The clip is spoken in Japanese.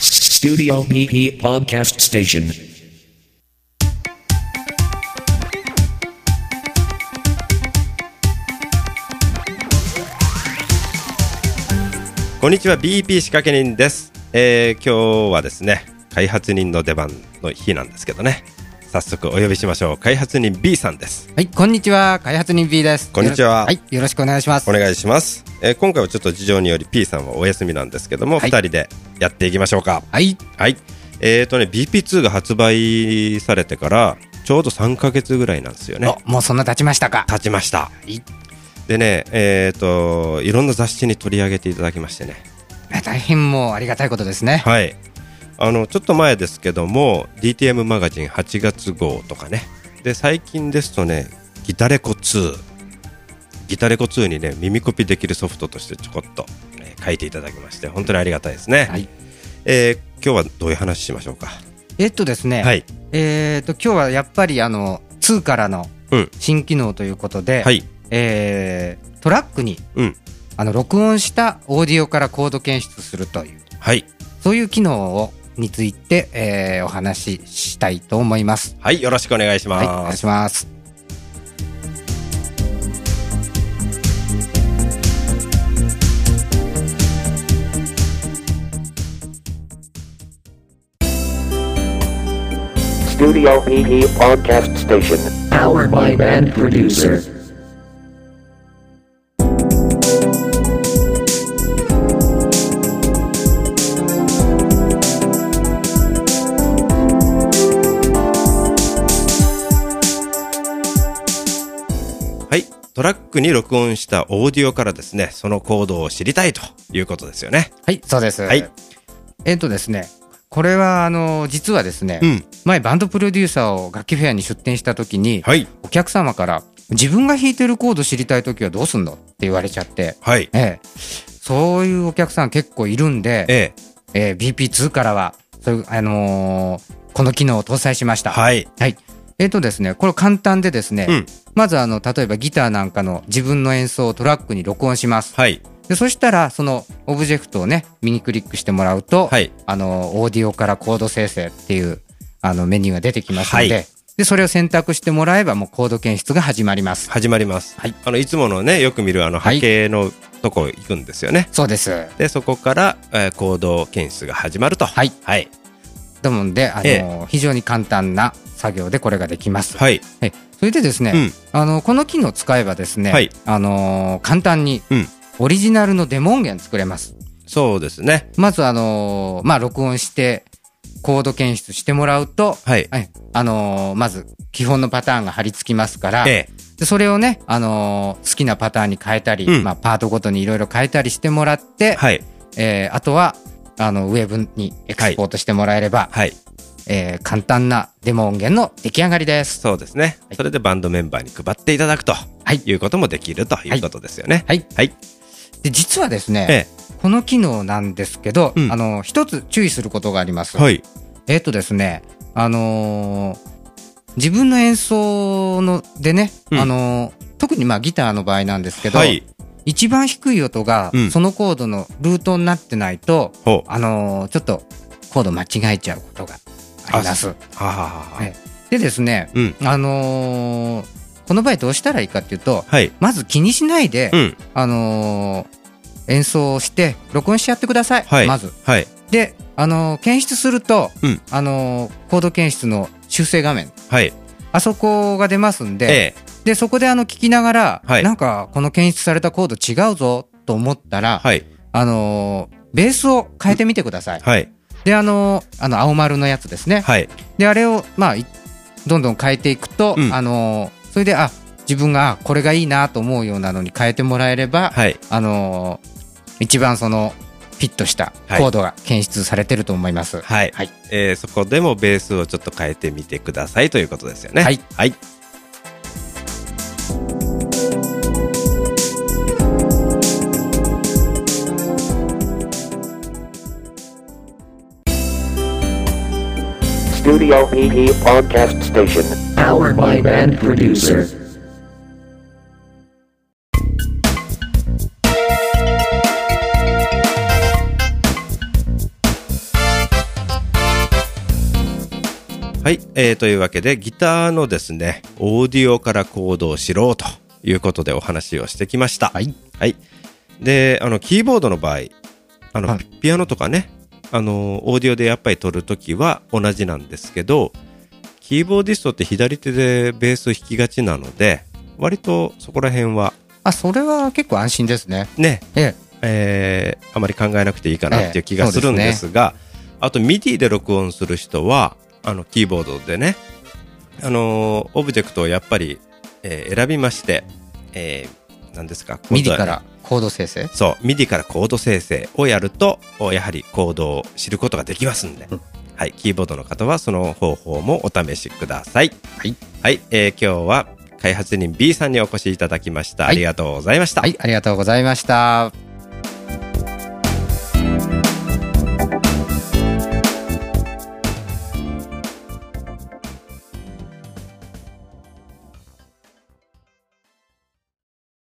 Studio PP Podcast Station. こんにちは BP 仕掛け人です、えー今日はですね開発人の出番の日なんですけどね早速お呼びしましょう。開発人 B さんです。はい、こんにちは。開発人 B です。こんにちは。はい、よろしくお願いします。お願いします、えー今回はちょっと事情により P さんはお休みなんですけども、はい。二人でやっていきましょうか。はい、はい。えーとね BP2 が発売されてからちょうど3ヶ月ぐらいなんですよね。お、もうそんな経ちましたか。経ちました。い。でねえーといろんな雑誌に取り上げていただきましてね。大変もうありがたいことですね。はいあのちょっと前ですけども DTM マガジン8月号とかね。で最近ですとねギタレコ2ギタレコ2にね耳コピできるソフトとしてちょこっと、えー書いていただきまして本当にありがたいですね、はい。えー今日はどういう話しましょうか？えっとですね、はい。えっと、今日はやっぱりあの、2からのうん。新機能ということで、はい。えートラックに、うん。あの、録音したオーディオからコード検出するという、はい。そういう機能を、について、えーお話ししたいと思います。はいよろしくお願いします、はい、お願いします。Studio PP Podcast Station. Powered by Band Producer. トラックに録音したオーディオからですねそのコードを知りたいということですよね。はい、そうです。はい。えっとですね、これは、あの、実はですね、うん。前バンドプロデューサーを楽器フェアに出展した時に、はい。お客様から、自分が弾いてるコード知りたい時はどうすんの？って言われちゃって、はい。ええ、そういうお客さん結構いるんで、ええ。えー BP2 からは、そういう、あのーこの機能を搭載しました。はい。はい。えっ、とですね、これ簡単でですね、うんまずあの、例えばギターなんかの自分の演奏をトラックに録音します。はい。でそしたら、そのオブジェクトをね、右クリックしてもらうと、はい。あの、オーディオからコード生成っていう、あの、メニューが出てきますので、はい。で、それを選択してもらえば、もうコード検出が始まります。始まります、はい。あのいつものねよく見るあの波形のとこ行くんですよね、そうです。でそこから、えー、コード検出が始まると。はい。はい。なので、あの、え。非常に簡単な作業でこれができます。はい。はいそれでですね、うん。あの、この機能を使えばですね、はい。あのー簡単にうん。オリジナルのデモ音源作れます。そうですね。まず、あのーまあ、録音して、コード検出してもらうと、はい。はい。あのーまず、基本のパターンが貼り付きますから、えでそれをね、あのー好きなパターンに変えたり、うん。まあ、パートごとにいろいろ変えたりしてもらって、えはい。えーあとは、あの、ウェブにエクスポートしてもらえれば、はいえー簡単なデモ音源の出来上がりです。そうですね、はい。それでバンドメンバーに配っていただくとはい。いうこともできるということですよね。はい。はい、で、実はですね、えこの機能なんですけど、うん。あの、一つ注意することがあります。えはい。えっ、とですね、あのー自分の演奏のでね、うん。あのー特にまあギターの場合なんですけど、はい。一番低い音がうん。そのコードのルートになってないと、ほう。あのーちょっとコード間違えちゃうことがあります。はあ、はあはいでですね、うん。あのーこの場合どうしたらいいかっていうと、はい。まず気にしないで、うん。あのー演奏をして録音しちゃってください、はい。まず。はい。で、あのー検出すると、うん。あのーコード検出の修正画面。はい。あそこが出ますんで、ええ。でそこであの聞きながら、はい。なんかこの検出されたコード違うぞと思ったら、はい。あのーベースを変えてみてください。はいであのーあの青丸のやつですね。はい。であれをまあいどんどん変えていくと、うん。あのーそれであ自分があこれがいいなと思うようなのに変えてもらえれば、はい。あのー一番そのフィットしたコードが検出されてると思います。はい、はい。えーそこでもベースをちょっと変えてみてくださいということですよね。はい、はい、TOPE Podcast Station. Powered by Band Producer. はい、えー、というわけでギターのですねオーディオから行動しろということでお話をしてきました。はい、はい、であのキーボードの場合あの、はい、ピアノとかねあの、オーディオでやっぱり撮るときは同じなんですけど、キーボーディストって左手でベース弾きがちなので、割とそこら辺はあ、それは結構安心ですね。ね、ええーあまり考えなくていいかなっていう気がするんええですが、あと MIDI で録音する人は、あの、キーボードでね、あの、オブジェクトをやっぱり、えー選びまして、えー何ですか、え。 MIDI からコード生成？そう、MIDI からコード生成をやると、おやはりコードを知ることができますんで、うんはい、キーボードの方はその方法もお試しください。はい。はい、えー今日は開発人 B さんにお越しいただきました。はいありがとうございました。はい、ありがとうございました。